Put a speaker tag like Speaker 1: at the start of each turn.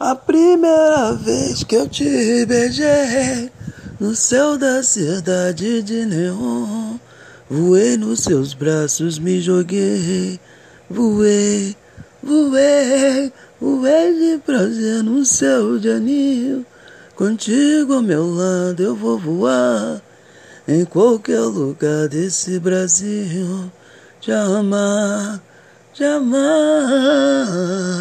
Speaker 1: A primeira vez que eu te beijei no céu da cidade de neon, voei nos seus braços, me joguei, voei, voei, voei de prazer no céu de anil. Contigo ao meu lado eu vou voar em qualquer lugar desse Brasil. Te amar, te amar.